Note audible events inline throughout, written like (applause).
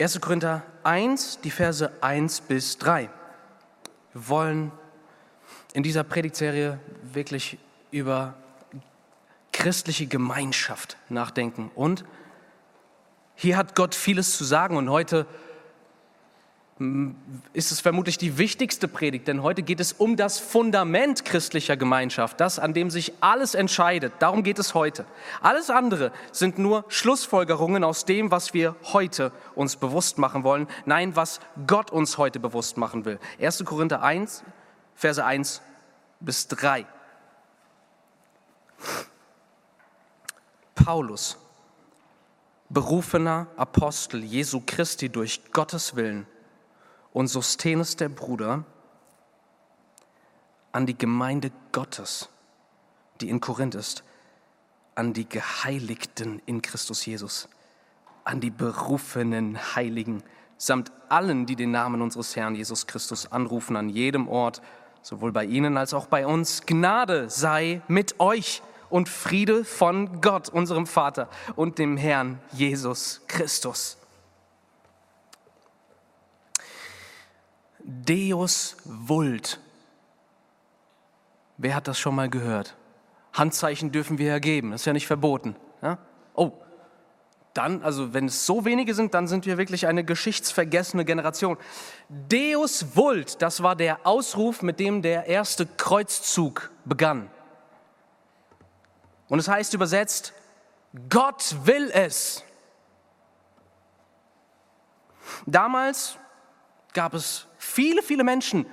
1. Korinther 1, die Verse 1 bis 3. Wir wollen in dieser Predigtserie wirklich über christliche Gemeinschaft nachdenken. Und hier hat Gott vieles zu sagen und heute ist es vermutlich die wichtigste Predigt, denn heute geht es um das Fundament christlicher Gemeinschaft, das, an dem sich alles entscheidet. Darum geht es heute. Alles andere sind nur Schlussfolgerungen aus dem, was wir heute uns bewusst machen wollen. Nein, was Gott uns heute bewusst machen will. 1. Korinther 1, Verse 1 bis 3. Paulus, berufener Apostel Jesu Christi durch Gottes Willen, und Sostenes der Bruder an die Gemeinde Gottes, die in Korinth ist, an die Geheiligten in Christus Jesus, an die berufenen Heiligen, samt allen, die den Namen unseres Herrn Jesus Christus anrufen, an jedem Ort, sowohl bei ihnen als auch bei uns. Gnade sei mit euch und Friede von Gott, unserem Vater und dem Herrn Jesus Christus. Deus vult. Wer hat das schon mal gehört? Handzeichen dürfen wir ja geben, das ist ja nicht verboten. Ja? Oh, dann, also wenn es so wenige sind, dann sind wir wirklich eine geschichtsvergessene Generation. Deus vult, das war der Ausruf, mit dem der erste Kreuzzug begann. Und es heißt übersetzt, Gott will es. Damals gab es viele, viele Menschen,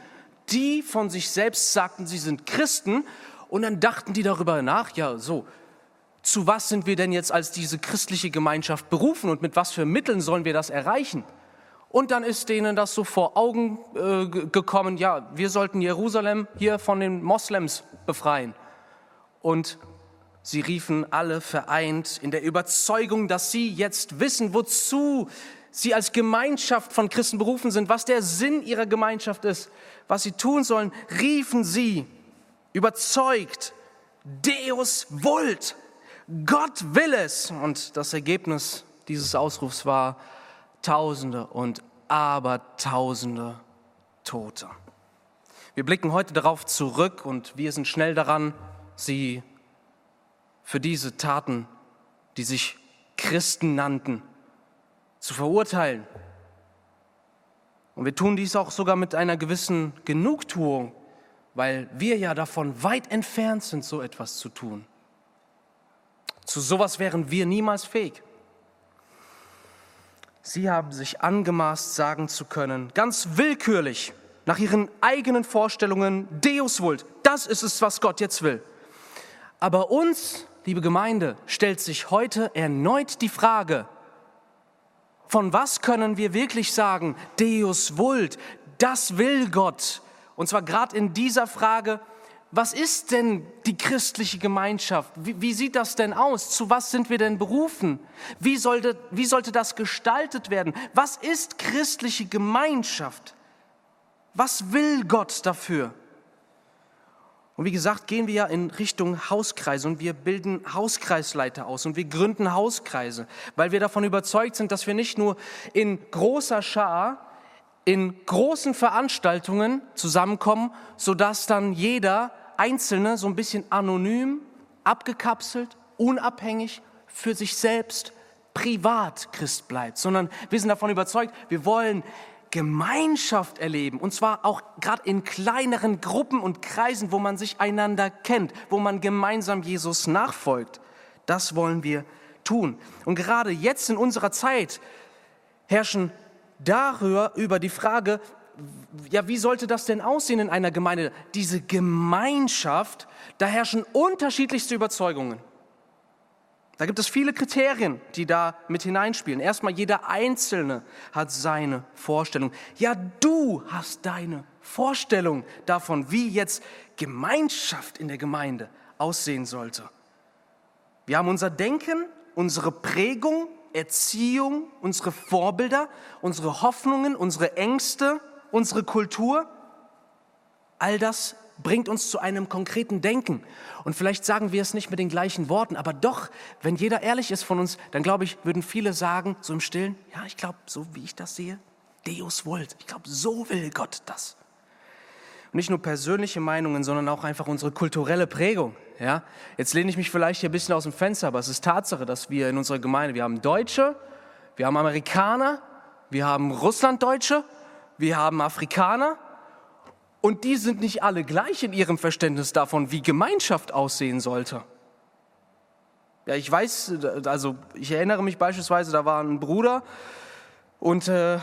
die von sich selbst sagten, sie sind Christen und dann dachten die darüber nach, ja so, zu was sind wir denn jetzt als diese christliche Gemeinschaft berufen und mit was für Mitteln sollen wir das erreichen? Und dann ist denen das so vor Augen äh, gekommen, ja, wir sollten Jerusalem hier von den Moslems befreien. Und sie riefen alle vereint in der Überzeugung, dass sie jetzt wissen, wozu sie als Gemeinschaft von Christen berufen sind, was der Sinn ihrer Gemeinschaft ist, was sie tun sollen, riefen sie überzeugt, Deus vult, Gott will es. Und das Ergebnis dieses Ausrufs war Tausende und Abertausende Tote. Wir blicken heute darauf zurück und wir sind schnell daran, sie für diese Taten, die sich Christen nannten, zu verurteilen. Und wir tun dies auch sogar mit einer gewissen Genugtuung, weil wir ja davon weit entfernt sind, so etwas zu tun. Zu sowas wären wir niemals fähig. Sie haben sich angemaßt, sagen zu können, ganz willkürlich, nach ihren eigenen Vorstellungen, Deus vult, das ist es, was Gott jetzt will. Aber uns, liebe Gemeinde, stellt sich heute erneut die Frage, von was können wir wirklich sagen, Deus vult, das will Gott? Und zwar gerade in dieser Frage, was ist denn die christliche Gemeinschaft? Wie, wie, sieht das denn aus? Zu was sind wir denn berufen? Wie sollte, wie sollte das gestaltet werden? Was ist christliche Gemeinschaft? Was will Gott dafür? Und wie gesagt, gehen wir ja in Richtung Hauskreise und wir bilden Hauskreisleiter aus und wir gründen Hauskreise, weil wir davon überzeugt sind, dass wir nicht nur in großer Schar, in großen Veranstaltungen zusammenkommen, sodass dann jeder Einzelne so ein bisschen anonym, abgekapselt, unabhängig für sich selbst privat Christ bleibt, sondern wir sind davon überzeugt, wir wollen Gemeinschaft erleben. Und zwar auch gerade in kleineren Gruppen und Kreisen, wo man sich einander kennt, wo man gemeinsam Jesus nachfolgt. Das wollen wir tun. Und gerade jetzt in unserer Zeit herrschen darüber über die Frage, ja, wie sollte das denn aussehen in einer Gemeinde? Diese Gemeinschaft, da herrschen unterschiedlichste Überzeugungen. Da gibt es viele Kriterien, die da mit hineinspielen. Erstmal, jeder Einzelne hat seine Vorstellung. Ja, du hast deine Vorstellung davon, wie jetzt Gemeinschaft in der Gemeinde aussehen sollte. Wir haben unser Denken, unsere Prägung, Erziehung, unsere Vorbilder, unsere Hoffnungen, unsere Ängste, unsere Kultur. All das bringt uns zu einem konkreten Denken. Und vielleicht sagen wir es nicht mit den gleichen Worten, aber doch, wenn jeder ehrlich ist von uns, dann glaube ich, würden viele sagen, so im Stillen, ja, ich glaube, so wie ich das sehe, Deus vult. Ich glaube, so will Gott das. Und nicht nur persönliche Meinungen, sondern auch einfach unsere kulturelle Prägung. Ja? Jetzt lehne ich mich vielleicht hier ein bisschen aus dem Fenster, aber es ist Tatsache, dass wir in unserer Gemeinde, wir haben Deutsche, wir haben Amerikaner, wir haben Russlanddeutsche, wir haben Afrikaner und die sind nicht alle gleich in ihrem Verständnis davon, wie Gemeinschaft aussehen sollte. Ja, ich weiß, also ich erinnere mich beispielsweise, da war ein Bruder und äh,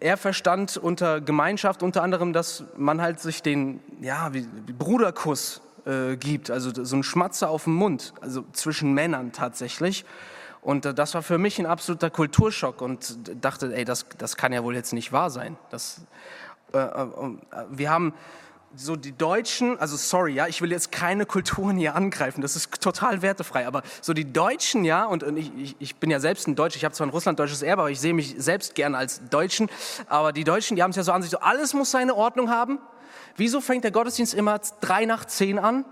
er verstand unter Gemeinschaft unter anderem, dass man halt sich den ja, Bruderkuss äh, gibt, also so ein Schmatzer auf dem Mund, also zwischen Männern tatsächlich. Und äh, das war für mich ein absoluter Kulturschock und dachte, ey, das, das kann ja wohl jetzt nicht wahr sein. Das, äh, äh, wir haben so die Deutschen, also sorry, ja, ich will jetzt keine Kulturen hier angreifen, das ist total wertefrei, aber so die Deutschen, ja, und, und ich, ich, bin ja selbst ein Deutsch, ich habe zwar ein russlanddeutsches Erbe, aber ich sehe mich selbst gern als Deutschen, aber die Deutschen, die haben es ja so an sich, so alles muss seine Ordnung haben. Wieso fängt der Gottesdienst immer drei nach zehn an?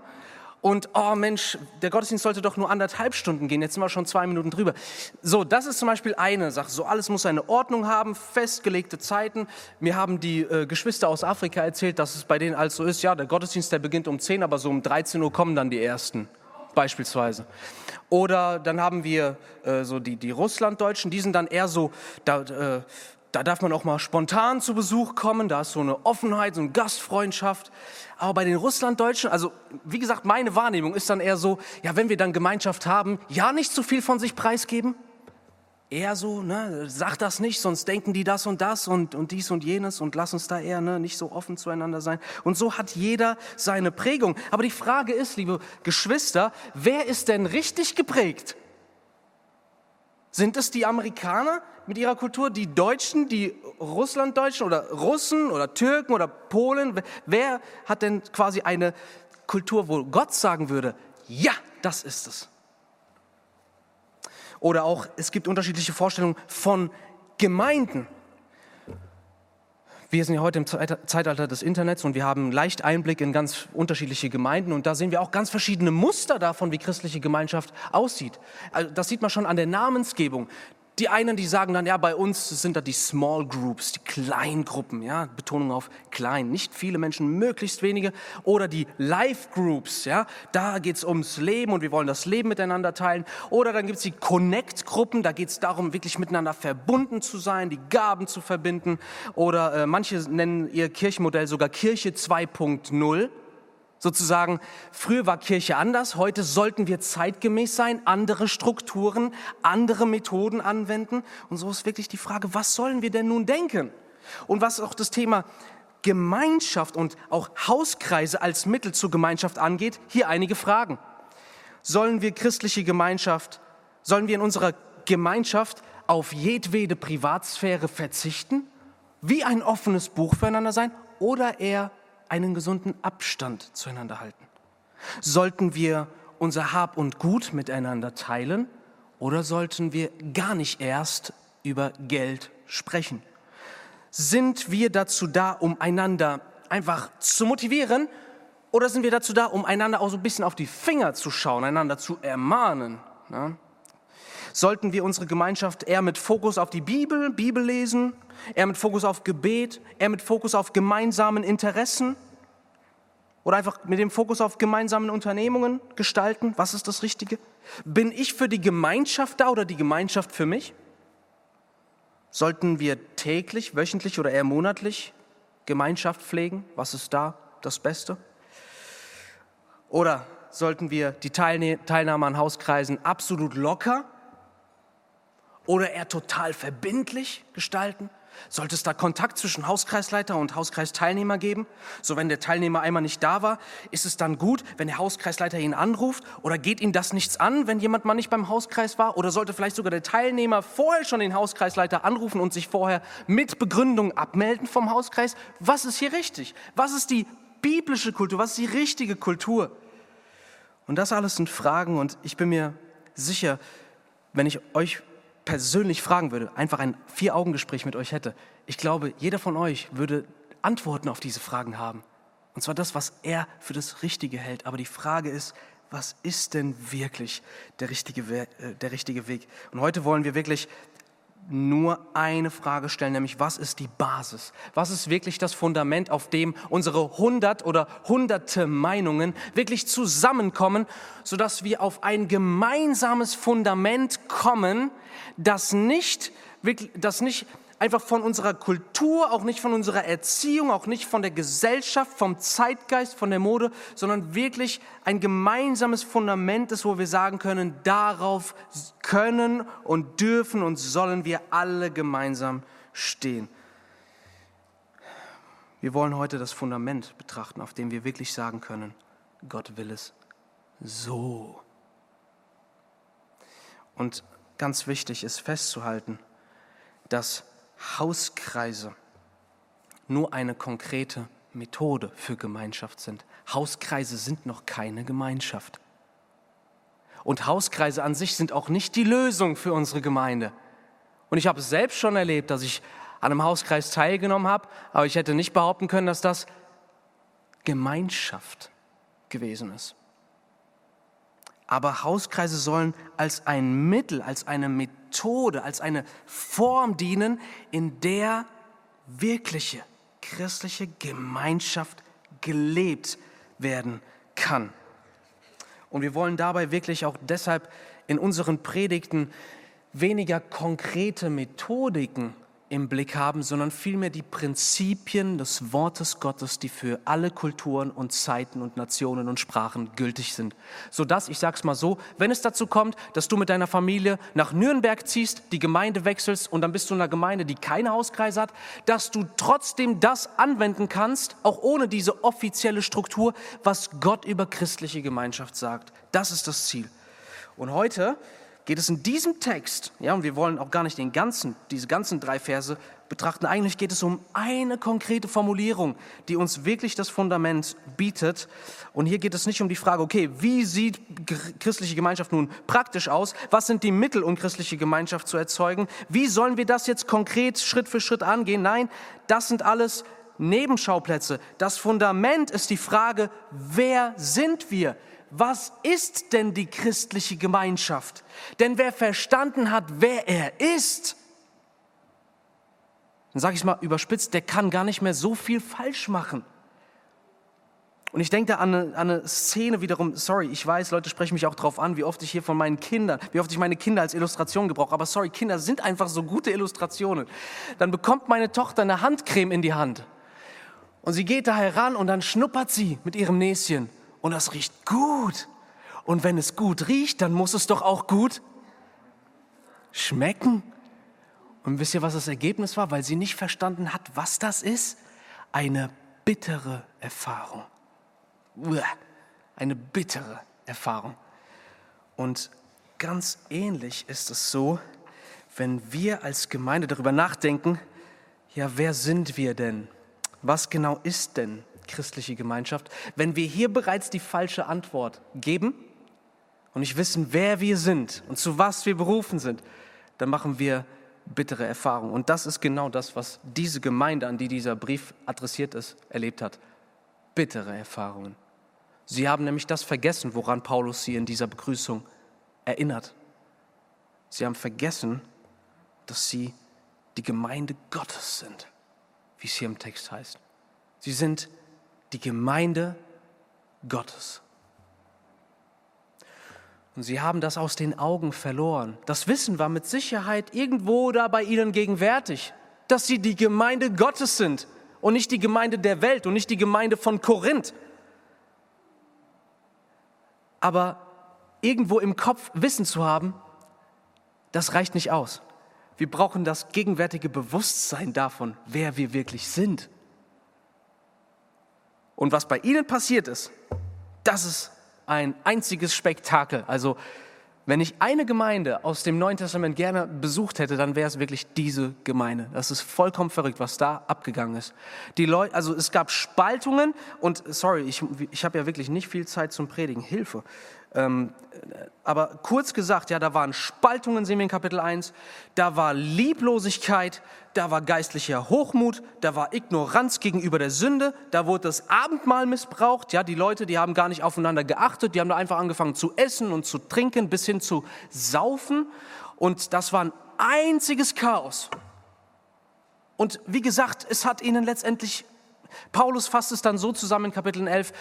Und oh Mensch, der Gottesdienst sollte doch nur anderthalb Stunden gehen, jetzt sind wir schon zwei Minuten drüber. So, das ist zum Beispiel eine Sache. So, alles muss eine Ordnung haben, festgelegte Zeiten. Mir haben die äh, Geschwister aus Afrika erzählt, dass es bei denen also ist, ja, der Gottesdienst, der beginnt um 10, aber so um 13 Uhr kommen dann die Ersten, beispielsweise. Oder dann haben wir äh, so die, die Russlanddeutschen, die sind dann eher so, da, äh, da darf man auch mal spontan zu Besuch kommen, da ist so eine Offenheit, so eine Gastfreundschaft. Aber bei den Russlanddeutschen, also wie gesagt, meine Wahrnehmung ist dann eher so, ja, wenn wir dann Gemeinschaft haben, ja, nicht zu viel von sich preisgeben. Eher so, ne, sag das nicht, sonst denken die das und das und, und dies und jenes und lass uns da eher ne, nicht so offen zueinander sein. Und so hat jeder seine Prägung. Aber die Frage ist, liebe Geschwister, wer ist denn richtig geprägt? Sind es die Amerikaner mit ihrer Kultur, die Deutschen, die Russlanddeutschen oder Russen oder Türken oder Polen? Wer hat denn quasi eine Kultur, wo Gott sagen würde, ja, das ist es? Oder auch, es gibt unterschiedliche Vorstellungen von Gemeinden. Wir sind ja heute im Zeitalter des Internets und wir haben leicht Einblick in ganz unterschiedliche Gemeinden und da sehen wir auch ganz verschiedene Muster davon, wie christliche Gemeinschaft aussieht. Also das sieht man schon an der Namensgebung. Die einen, die sagen dann, ja, bei uns sind da die Small Groups, die Kleingruppen, ja, Betonung auf klein, nicht viele Menschen, möglichst wenige. Oder die Life Groups, ja, da geht's ums Leben und wir wollen das Leben miteinander teilen. Oder dann gibt's die Connect-Gruppen, da geht's darum, wirklich miteinander verbunden zu sein, die Gaben zu verbinden. Oder äh, manche nennen ihr Kirchenmodell sogar Kirche 2.0 Sozusagen, früher war Kirche anders, heute sollten wir zeitgemäß sein, andere Strukturen, andere Methoden anwenden. Und so ist wirklich die Frage, was sollen wir denn nun denken? Und was auch das Thema Gemeinschaft und auch Hauskreise als Mittel zur Gemeinschaft angeht, hier einige Fragen. Sollen wir christliche Gemeinschaft, sollen wir in unserer Gemeinschaft auf jedwede Privatsphäre verzichten? Wie ein offenes Buch füreinander sein oder eher einen gesunden Abstand zueinander halten? Sollten wir unser Hab und Gut miteinander teilen oder sollten wir gar nicht erst über Geld sprechen? Sind wir dazu da, um einander einfach zu motivieren oder sind wir dazu da, um einander auch so ein bisschen auf die Finger zu schauen, einander zu ermahnen? Ja? Sollten wir unsere Gemeinschaft eher mit Fokus auf die Bibel, Bibel lesen, eher mit Fokus auf Gebet, eher mit Fokus auf gemeinsamen Interessen oder einfach mit dem Fokus auf gemeinsamen Unternehmungen gestalten? Was ist das Richtige? Bin ich für die Gemeinschaft da oder die Gemeinschaft für mich? Sollten wir täglich, wöchentlich oder eher monatlich Gemeinschaft pflegen? Was ist da das Beste? Oder sollten wir die Teilnahme an Hauskreisen absolut locker oder eher total verbindlich gestalten? Sollte es da Kontakt zwischen Hauskreisleiter und Hauskreisteilnehmer geben? So, wenn der Teilnehmer einmal nicht da war, ist es dann gut, wenn der Hauskreisleiter ihn anruft? Oder geht ihm das nichts an, wenn jemand mal nicht beim Hauskreis war? Oder sollte vielleicht sogar der Teilnehmer vorher schon den Hauskreisleiter anrufen und sich vorher mit Begründung abmelden vom Hauskreis? Was ist hier richtig? Was ist die biblische Kultur? Was ist die richtige Kultur? Und das alles sind Fragen und ich bin mir sicher, wenn ich euch persönlich fragen würde, einfach ein Vier-Augen-Gespräch mit euch hätte, ich glaube, jeder von euch würde Antworten auf diese Fragen haben. Und zwar das, was er für das Richtige hält. Aber die Frage ist, was ist denn wirklich der richtige, Weg, äh, der richtige Weg? Und heute wollen wir wirklich nur eine Frage stellen, nämlich was ist die Basis? Was ist wirklich das Fundament, auf dem unsere hundert oder hunderte Meinungen wirklich zusammenkommen, sodass wir auf ein gemeinsames Fundament kommen, das nicht, das nicht einfach von unserer Kultur, auch nicht von unserer Erziehung, auch nicht von der Gesellschaft, vom Zeitgeist, von der Mode, sondern wirklich ein gemeinsames Fundament ist, wo wir sagen können, darauf können und dürfen und sollen wir alle gemeinsam stehen. Wir wollen heute das Fundament betrachten, auf dem wir wirklich sagen können, Gott will es so. Und ganz wichtig ist festzuhalten, dass Hauskreise nur eine konkrete Methode für Gemeinschaft sind. Hauskreise sind noch keine Gemeinschaft. Und Hauskreise an sich sind auch nicht die Lösung für unsere Gemeinde. Und ich habe es selbst schon erlebt, dass ich an einem Hauskreis teilgenommen habe, aber ich hätte nicht behaupten können, dass das Gemeinschaft gewesen ist. Aber Hauskreise sollen als ein Mittel, als eine Methode, als eine Form dienen, in der wirkliche christliche Gemeinschaft gelebt werden kann. Und wir wollen dabei wirklich auch deshalb in unseren Predigten weniger konkrete Methodiken im Blick haben, sondern vielmehr die Prinzipien des Wortes Gottes, die für alle Kulturen und Zeiten und Nationen und Sprachen gültig sind. Sodass, ich sage es mal so, wenn es dazu kommt, dass du mit deiner Familie nach Nürnberg ziehst, die Gemeinde wechselst und dann bist du in einer Gemeinde, die keine Hauskreise hat, dass du trotzdem das anwenden kannst, auch ohne diese offizielle Struktur, was Gott über christliche Gemeinschaft sagt. Das ist das Ziel. Und heute geht es in diesem Text, ja, und wir wollen auch gar nicht den ganzen, diese ganzen drei Verse betrachten. Eigentlich geht es um eine konkrete Formulierung, die uns wirklich das Fundament bietet. Und hier geht es nicht um die Frage, okay, wie sieht christliche Gemeinschaft nun praktisch aus? Was sind die Mittel, um christliche Gemeinschaft zu erzeugen? Wie sollen wir das jetzt konkret Schritt für Schritt angehen? Nein, das sind alles Nebenschauplätze. Das Fundament ist die Frage, wer sind wir? Was ist denn die christliche Gemeinschaft? Denn wer verstanden hat, wer er ist, dann sage ich mal überspitzt, der kann gar nicht mehr so viel falsch machen. Und ich denke da an eine, an eine, Szene wiederum, sorry, ich weiß, Leute sprechen mich auch darauf an, wie oft ich hier von meinen Kindern, wie oft ich meine Kinder als Illustration gebrauche, aber sorry, Kinder sind einfach so gute Illustrationen. Dann bekommt meine Tochter eine Handcreme in die Hand und sie geht da heran und dann schnuppert sie mit ihrem Näschen und das riecht gut. Und wenn es gut riecht, dann muss es doch auch gut schmecken. Und wisst ihr, was das Ergebnis war? Weil sie nicht verstanden hat, was das ist? Eine bittere Erfahrung. Eine bittere Erfahrung. Und ganz ähnlich ist es so, wenn wir als Gemeinde darüber nachdenken, ja, wer sind wir denn? Was genau ist denn christliche Gemeinschaft, wenn wir hier bereits die falsche Antwort geben und nicht wissen, wer wir sind und zu was wir berufen sind, dann machen wir bittere Erfahrungen. Und das ist genau das, was diese Gemeinde, an die dieser Brief adressiert ist, erlebt hat. Bittere Erfahrungen. Sie haben nämlich das vergessen, woran Paulus sie in dieser Begrüßung erinnert. Sie haben vergessen, dass sie die Gemeinde Gottes sind, wie es hier im Text heißt. Sie sind die Gemeinde Gottes. Und sie haben das aus den Augen verloren. Das Wissen war mit Sicherheit irgendwo da bei ihnen gegenwärtig, dass sie die Gemeinde Gottes sind und nicht die Gemeinde der Welt und nicht die Gemeinde von Korinth. Aber irgendwo im Kopf Wissen zu haben, das reicht nicht aus. Wir brauchen das gegenwärtige Bewusstsein davon, wer wir wirklich sind. Und was bei ihnen passiert ist, das ist ein einziges Spektakel. Also wenn ich eine Gemeinde aus dem Neuen Testament gerne besucht hätte, dann wäre es wirklich diese Gemeinde. Das ist vollkommen verrückt, was da abgegangen ist. Die Leute, also es gab Spaltungen und sorry, ich, ich habe ja wirklich nicht viel Zeit zum Predigen. Hilfe. Ähm, aber kurz gesagt, ja, da waren Spaltungen, sehen wir in Kapitel 1, da war Lieblosigkeit, da war geistlicher Hochmut, da war Ignoranz gegenüber der Sünde, da wurde das Abendmahl missbraucht, ja, die Leute, die haben gar nicht aufeinander geachtet, die haben da einfach angefangen zu essen und zu trinken, bis hin zu saufen. Und das war ein einziges Chaos. Und wie gesagt, es hat ihnen letztendlich, Paulus fasst es dann so zusammen in Kapitel 11,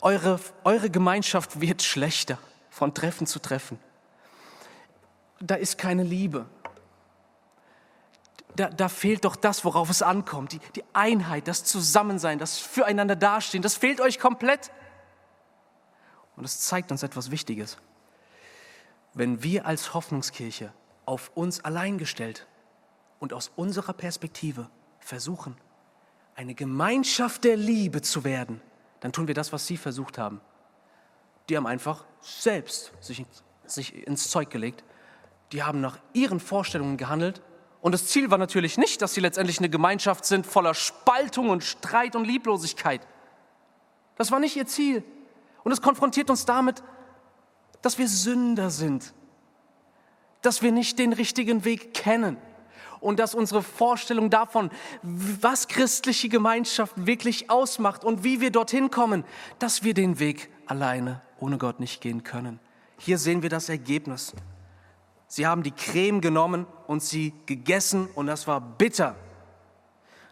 eure, eure Gemeinschaft wird schlechter von Treffen zu Treffen. Da ist keine Liebe. Da, da, fehlt doch das, worauf es ankommt. Die, die Einheit, das Zusammensein, das Füreinander dastehen, das fehlt euch komplett. Und es zeigt uns etwas Wichtiges. Wenn wir als Hoffnungskirche auf uns allein gestellt und aus unserer Perspektive versuchen, eine Gemeinschaft der Liebe zu werden, dann tun wir das, was Sie versucht haben. Die haben einfach selbst sich, sich ins Zeug gelegt. Die haben nach ihren Vorstellungen gehandelt. Und das Ziel war natürlich nicht, dass sie letztendlich eine Gemeinschaft sind voller Spaltung und Streit und Lieblosigkeit. Das war nicht ihr Ziel. Und es konfrontiert uns damit, dass wir Sünder sind, dass wir nicht den richtigen Weg kennen und dass unsere Vorstellung davon, was christliche Gemeinschaft wirklich ausmacht und wie wir dorthin kommen, dass wir den Weg alleine ohne Gott nicht gehen können. Hier sehen wir das Ergebnis. Sie haben die Creme genommen und sie gegessen und das war bitter.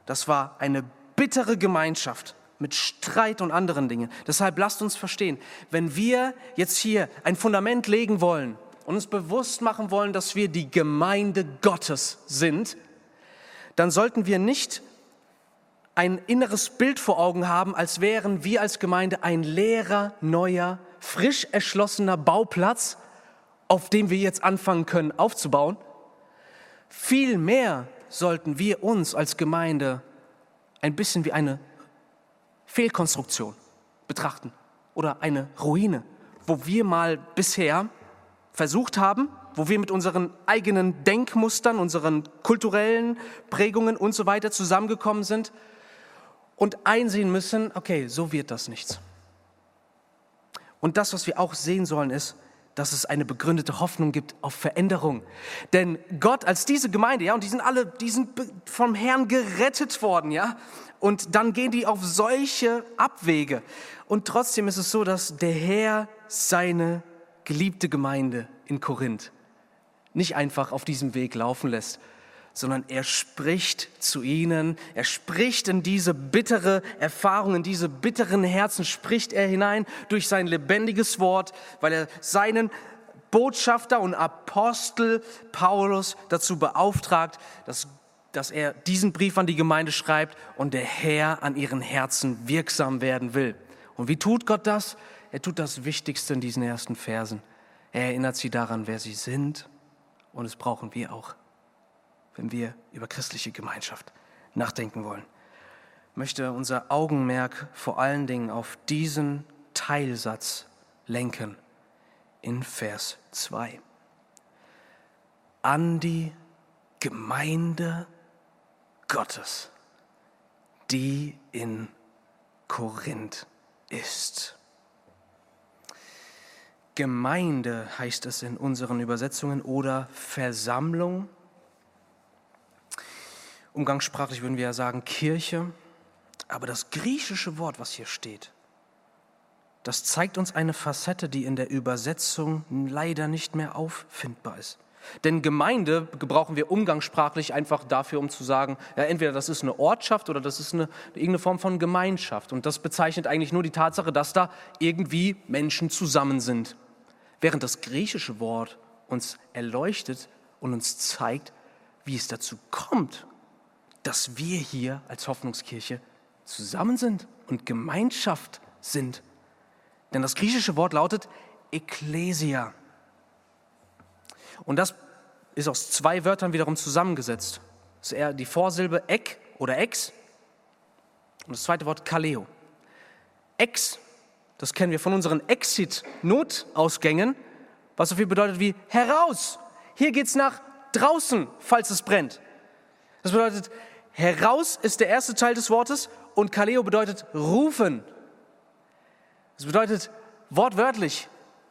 Das war eine bittere Gemeinschaft mit Streit und anderen Dingen. Deshalb lasst uns verstehen, wenn wir jetzt hier ein Fundament legen wollen, und uns bewusst machen wollen, dass wir die Gemeinde Gottes sind, dann sollten wir nicht ein inneres Bild vor Augen haben, als wären wir als Gemeinde ein leerer, neuer, frisch erschlossener Bauplatz, auf dem wir jetzt anfangen können aufzubauen. Vielmehr sollten wir uns als Gemeinde ein bisschen wie eine Fehlkonstruktion betrachten oder eine Ruine, wo wir mal bisher versucht haben, wo wir mit unseren eigenen Denkmustern, unseren kulturellen Prägungen und so weiter zusammengekommen sind und einsehen müssen, okay, so wird das nichts. Und das, was wir auch sehen sollen, ist, dass es eine begründete Hoffnung gibt auf Veränderung. Denn Gott als diese Gemeinde, ja, und die sind alle, die sind vom Herrn gerettet worden, ja, und dann gehen die auf solche Abwege. Und trotzdem ist es so, dass der Herr seine geliebte Gemeinde in Korinth nicht einfach auf diesem Weg laufen lässt, sondern er spricht zu ihnen, er spricht in diese bittere Erfahrung, in diese bitteren Herzen, spricht er hinein durch sein lebendiges Wort, weil er seinen Botschafter und Apostel Paulus dazu beauftragt, dass, dass er diesen Brief an die Gemeinde schreibt und der Herr an ihren Herzen wirksam werden will. Und wie tut Gott das? Er tut das Wichtigste in diesen ersten Versen. Er erinnert sie daran, wer sie sind. Und es brauchen wir auch, wenn wir über christliche Gemeinschaft nachdenken wollen. Ich möchte unser Augenmerk vor allen Dingen auf diesen Teilsatz lenken in Vers 2. An die Gemeinde Gottes, die in Korinth ist. Gemeinde heißt es in unseren Übersetzungen oder Versammlung. Umgangssprachlich würden wir ja sagen Kirche. Aber das griechische Wort, was hier steht, das zeigt uns eine Facette, die in der Übersetzung leider nicht mehr auffindbar ist. Denn Gemeinde gebrauchen wir umgangssprachlich einfach dafür, um zu sagen, ja, entweder das ist eine Ortschaft oder das ist eine, irgendeine Form von Gemeinschaft. Und das bezeichnet eigentlich nur die Tatsache, dass da irgendwie Menschen zusammen sind. Während das griechische Wort uns erleuchtet und uns zeigt, wie es dazu kommt, dass wir hier als Hoffnungskirche zusammen sind und Gemeinschaft sind. Denn das griechische Wort lautet Ekklesia. Und das ist aus zwei Wörtern wiederum zusammengesetzt. Das ist eher die Vorsilbe ek oder ex und das zweite Wort kaleo. Ex das kennen wir von unseren Exit-Notausgängen, was so viel bedeutet wie heraus. Hier geht's nach draußen, falls es brennt. Das bedeutet, heraus ist der erste Teil des Wortes und Kaleo bedeutet rufen. Das bedeutet wortwörtlich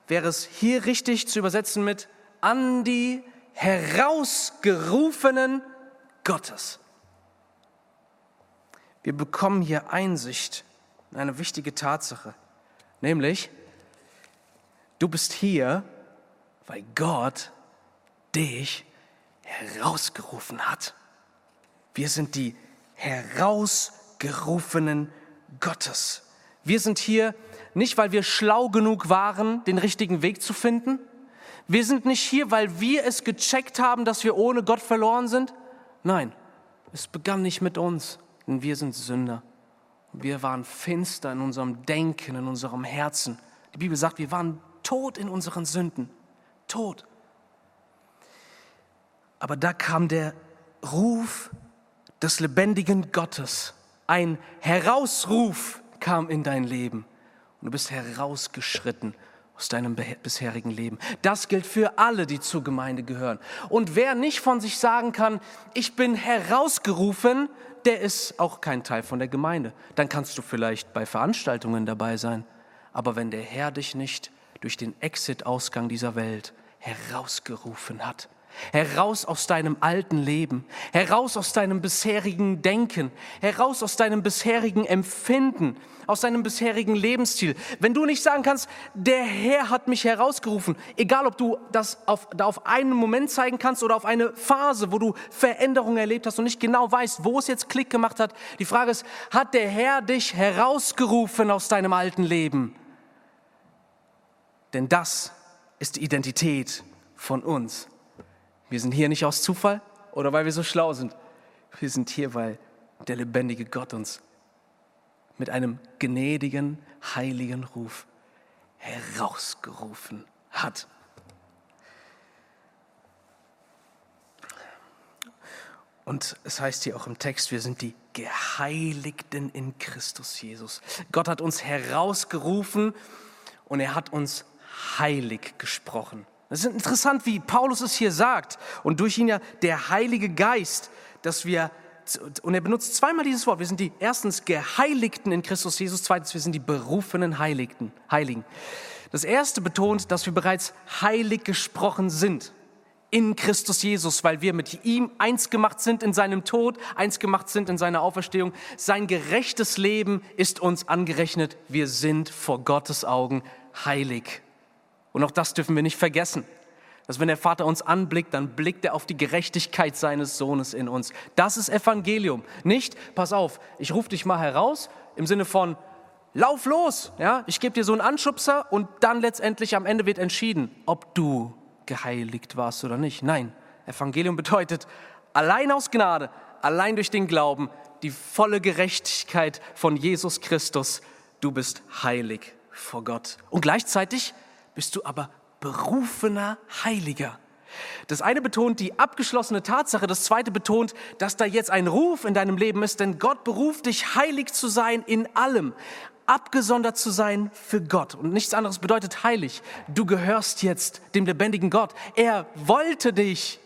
wäre es hier richtig zu übersetzen mit an die herausgerufenen Gottes. Wir bekommen hier Einsicht in eine wichtige Tatsache, nämlich du bist hier, weil Gott dich herausgerufen hat. Wir sind die herausgerufenen Gottes. Wir sind hier nicht, weil wir schlau genug waren, den richtigen Weg zu finden. Wir sind nicht hier, weil wir es gecheckt haben, dass wir ohne Gott verloren sind. Nein, es begann nicht mit uns, denn wir sind Sünder. Wir waren finster in unserem Denken, in unserem Herzen. Die Bibel sagt, wir waren tot in unseren Sünden. Tot. Aber da kam der Ruf des lebendigen Gottes. Ein Herausruf kam in dein Leben. Und du bist herausgeschritten aus deinem bisherigen Leben. Das gilt für alle, die zur Gemeinde gehören. Und wer nicht von sich sagen kann, ich bin herausgerufen, der ist auch kein Teil von der Gemeinde. Dann kannst du vielleicht bei Veranstaltungen dabei sein. Aber wenn der Herr dich nicht durch den Exit-Ausgang dieser Welt herausgerufen hat, heraus aus deinem alten Leben, heraus aus deinem bisherigen Denken, heraus aus deinem bisherigen Empfinden, aus deinem bisherigen Lebensstil. Wenn du nicht sagen kannst, der Herr hat mich herausgerufen, egal ob du das auf, da auf einen Moment zeigen kannst oder auf eine Phase, wo du Veränderungen erlebt hast und nicht genau weißt, wo es jetzt Klick gemacht hat. Die Frage ist, hat der Herr dich herausgerufen aus deinem alten Leben? Denn das ist die Identität von uns. Wir sind hier nicht aus Zufall oder weil wir so schlau sind. Wir sind hier, weil der lebendige Gott uns mit einem gnädigen, heiligen Ruf herausgerufen hat. Und es heißt hier auch im Text, wir sind die Geheiligten in Christus Jesus. Gott hat uns herausgerufen und er hat uns heilig gesprochen. Es ist interessant, wie Paulus es hier sagt und durch ihn ja der Heilige Geist, dass wir, und er benutzt zweimal dieses Wort, wir sind die erstens Geheiligten in Christus Jesus, zweitens wir sind die berufenen Heiligten, Heiligen. Das erste betont, dass wir bereits heilig gesprochen sind in Christus Jesus, weil wir mit ihm eins gemacht sind in seinem Tod, eins gemacht sind in seiner Auferstehung. Sein gerechtes Leben ist uns angerechnet. Wir sind vor Gottes Augen heilig. Und auch das dürfen wir nicht vergessen. Dass wenn der Vater uns anblickt, dann blickt er auf die Gerechtigkeit seines Sohnes in uns. Das ist Evangelium. Nicht, pass auf, ich rufe dich mal heraus im Sinne von, lauf los. Ja, ich gebe dir so einen Anschubser und dann letztendlich am Ende wird entschieden, ob du geheiligt warst oder nicht. Nein, Evangelium bedeutet allein aus Gnade, allein durch den Glauben, die volle Gerechtigkeit von Jesus Christus. Du bist heilig vor Gott. Und gleichzeitig bist du aber berufener Heiliger. Das eine betont die abgeschlossene Tatsache, das zweite betont, dass da jetzt ein Ruf in deinem Leben ist, denn Gott beruft dich, heilig zu sein in allem, abgesondert zu sein für Gott. Und nichts anderes bedeutet heilig. Du gehörst jetzt dem lebendigen Gott. Er wollte dich.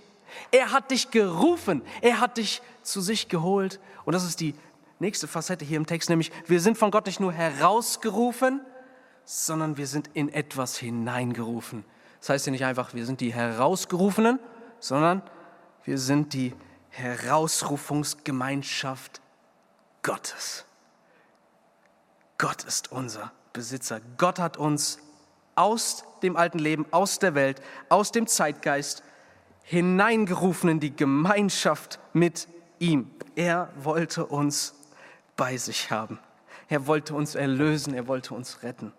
Er hat dich gerufen. Er hat dich zu sich geholt. Und das ist die nächste Facette hier im Text, nämlich wir sind von Gott nicht nur herausgerufen, sondern wir sind in etwas hineingerufen. Das heißt ja nicht einfach, wir sind die Herausgerufenen, sondern wir sind die Herausrufungsgemeinschaft Gottes. Gott ist unser Besitzer. Gott hat uns aus dem alten Leben, aus der Welt, aus dem Zeitgeist hineingerufen in die Gemeinschaft mit ihm. Er wollte uns bei sich haben. Er wollte uns erlösen, er wollte uns retten.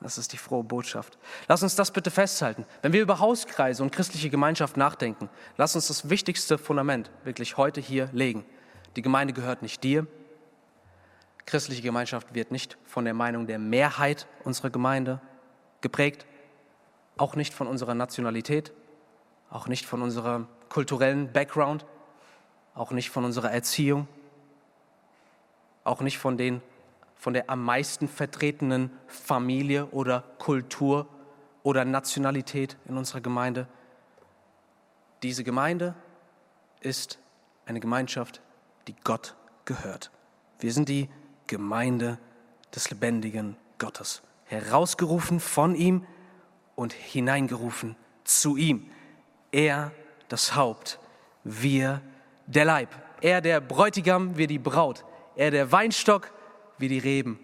Das ist die frohe Botschaft. Lass uns das bitte festhalten. Wenn wir über Hauskreise und christliche Gemeinschaft nachdenken, lass uns das wichtigste Fundament wirklich heute hier legen. Die Gemeinde gehört nicht dir. Christliche Gemeinschaft wird nicht von der Meinung der Mehrheit unserer Gemeinde geprägt, auch nicht von unserer Nationalität, auch nicht von unserem kulturellen Background, auch nicht von unserer Erziehung, auch nicht von den von der am meisten vertretenen Familie oder Kultur oder Nationalität in unserer Gemeinde. Diese Gemeinde ist eine Gemeinschaft, die Gott gehört. Wir sind die Gemeinde des lebendigen Gottes, herausgerufen von ihm und hineingerufen zu ihm. Er das Haupt, wir der Leib. Er der Bräutigam, wir die Braut. Er der Weinstock, wir die Reben.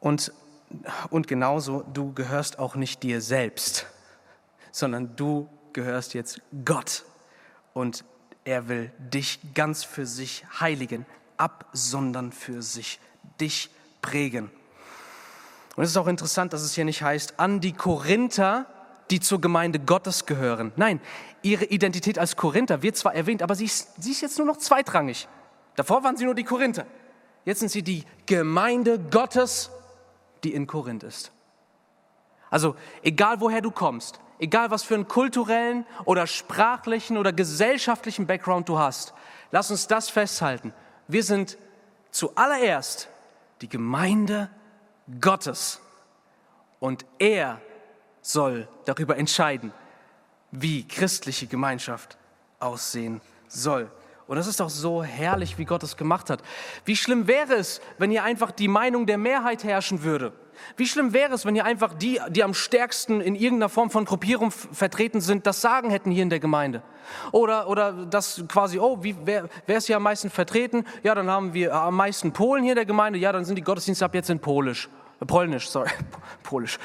Und, und genauso, du gehörst auch nicht dir selbst, sondern du gehörst jetzt Gott. Und er will dich ganz für sich heiligen, absondern für sich, dich prägen. Und es ist auch interessant, dass es hier nicht heißt, an die Korinther, die zur Gemeinde Gottes gehören. Nein, ihre Identität als Korinther wird zwar erwähnt, aber sie ist, sie ist jetzt nur noch zweitrangig. Davor waren sie nur die Korinther. Jetzt sind sie die Gemeinde Gottes, die in Korinth ist. Also egal woher du kommst, egal was für einen kulturellen oder sprachlichen oder gesellschaftlichen Background du hast, lass uns das festhalten. Wir sind zuallererst die Gemeinde Gottes und er soll darüber entscheiden, wie christliche Gemeinschaft aussehen soll. Und das ist doch so herrlich, wie Gott es gemacht hat. Wie schlimm wäre es, wenn hier einfach die Meinung der Mehrheit herrschen würde? Wie schlimm wäre es, wenn hier einfach die, die am stärksten in irgendeiner Form von Gruppierung vertreten sind, das Sagen hätten hier in der Gemeinde? Oder, oder das quasi, oh, wie, wer, wer ist hier am meisten vertreten? Ja, dann haben wir am meisten Polen hier in der Gemeinde. Ja, dann sind die Gottesdienste ab jetzt in Polisch. Äh, Polnisch, sorry, (laughs) Polisch.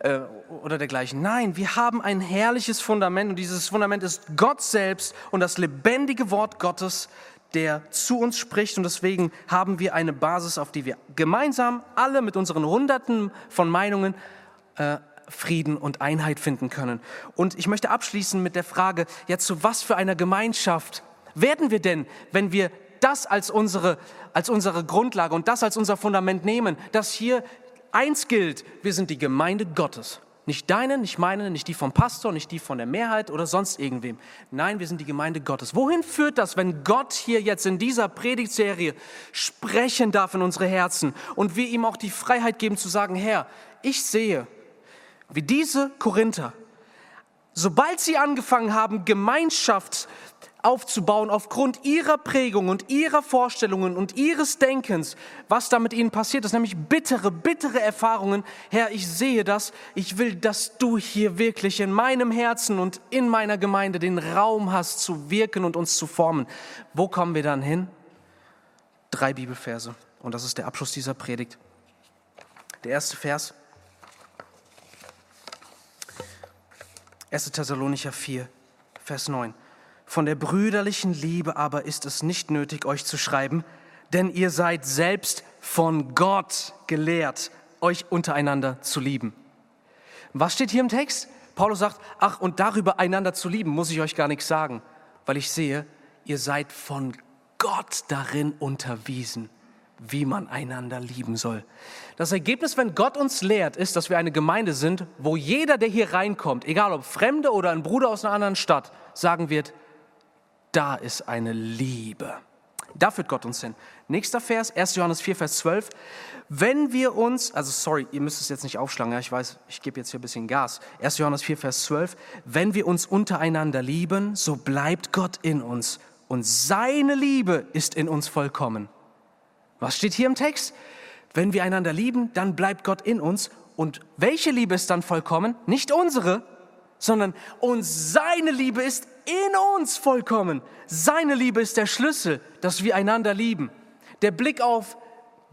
Äh, oder dergleichen. Nein, wir haben ein herrliches Fundament und dieses Fundament ist Gott selbst und das lebendige Wort Gottes, der zu uns spricht und deswegen haben wir eine Basis, auf die wir gemeinsam alle mit unseren Hunderten von Meinungen äh, Frieden und Einheit finden können. Und ich möchte abschließen mit der Frage, ja, zu was für einer Gemeinschaft werden wir denn, wenn wir das als unsere, als unsere Grundlage und das als unser Fundament nehmen, dass hier eins gilt, wir sind die Gemeinde Gottes. Nicht deine, nicht meine, nicht die vom Pastor, nicht die von der Mehrheit oder sonst irgendwem. Nein, wir sind die Gemeinde Gottes. Wohin führt das, wenn Gott hier jetzt in dieser Predigtserie sprechen darf in unsere Herzen und wir ihm auch die Freiheit geben zu sagen, Herr, ich sehe, wie diese Korinther, sobald sie angefangen haben, Gemeinschaft aufzubauen aufgrund ihrer Prägung und ihrer Vorstellungen und ihres Denkens, was da mit ihnen passiert ist, nämlich bittere, bittere Erfahrungen. Herr, ich sehe das. Ich will, dass du hier wirklich in meinem Herzen und in meiner Gemeinde den Raum hast zu wirken und uns zu formen. Wo kommen wir dann hin? Drei Bibelverse. Und das ist der Abschluss dieser Predigt. Der erste Vers. 1. Thessalonicher 4, Vers 9. Von der brüderlichen Liebe aber ist es nicht nötig, euch zu schreiben, denn ihr seid selbst von Gott gelehrt, euch untereinander zu lieben. Was steht hier im Text? Paulus sagt, ach, und darüber einander zu lieben, muss ich euch gar nichts sagen, weil ich sehe, ihr seid von Gott darin unterwiesen, wie man einander lieben soll. Das Ergebnis, wenn Gott uns lehrt, ist, dass wir eine Gemeinde sind, wo jeder, der hier reinkommt, egal ob Fremde oder ein Bruder aus einer anderen Stadt, sagen wird, da ist eine Liebe. Da führt Gott uns hin. Nächster Vers, 1. Johannes 4, Vers 12. Wenn wir uns, also sorry, ihr müsst es jetzt nicht aufschlagen, ja, ich weiß, ich gebe jetzt hier ein bisschen Gas. 1. Johannes 4, Vers 12. Wenn wir uns untereinander lieben, so bleibt Gott in uns und seine Liebe ist in uns vollkommen. Was steht hier im Text? Wenn wir einander lieben, dann bleibt Gott in uns. Und welche Liebe ist dann vollkommen? Nicht unsere, sondern und seine Liebe ist in uns vollkommen. Seine Liebe ist der Schlüssel, dass wir einander lieben. Der Blick auf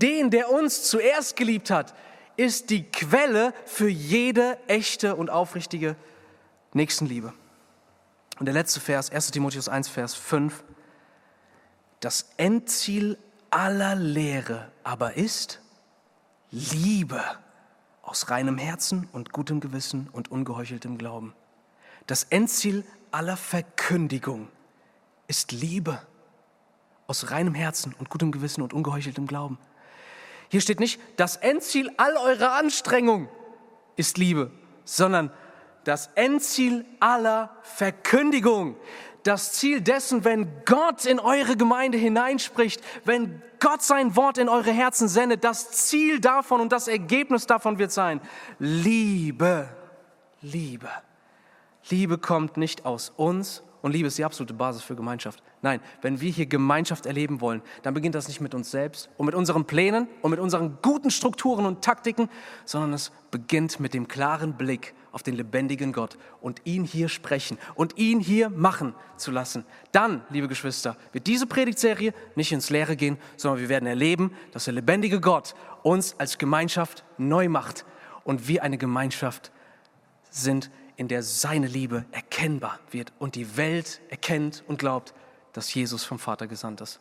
den, der uns zuerst geliebt hat, ist die Quelle für jede echte und aufrichtige Nächstenliebe. Und der letzte Vers, 1 Timotheus 1, Vers 5. Das Endziel aller Lehre aber ist Liebe aus reinem Herzen und gutem Gewissen und ungeheucheltem Glauben. Das Endziel aller Verkündigung ist Liebe aus reinem Herzen und gutem Gewissen und ungeheucheltem Glauben. Hier steht nicht, das Endziel all eurer Anstrengung ist Liebe, sondern das Endziel aller Verkündigung. Das Ziel dessen, wenn Gott in eure Gemeinde hineinspricht, wenn Gott sein Wort in eure Herzen sendet, das Ziel davon und das Ergebnis davon wird sein, Liebe, Liebe. Liebe kommt nicht aus uns Und Liebe ist die absolute Basis für Gemeinschaft. Nein, wenn wir hier Gemeinschaft erleben wollen, dann beginnt das nicht mit uns selbst und mit unseren Plänen und mit unseren guten Strukturen und Taktiken, sondern es beginnt mit dem klaren Blick auf den lebendigen Gott und ihn hier sprechen und ihn hier machen zu lassen. Dann, liebe Geschwister, wird diese Predigtserie nicht ins Leere gehen, sondern wir werden erleben, dass der lebendige Gott uns als Gemeinschaft neu macht und wir eine Gemeinschaft sind, in der seine Liebe erkennbar wird und die Welt erkennt und glaubt, dass Jesus vom Vater gesandt ist.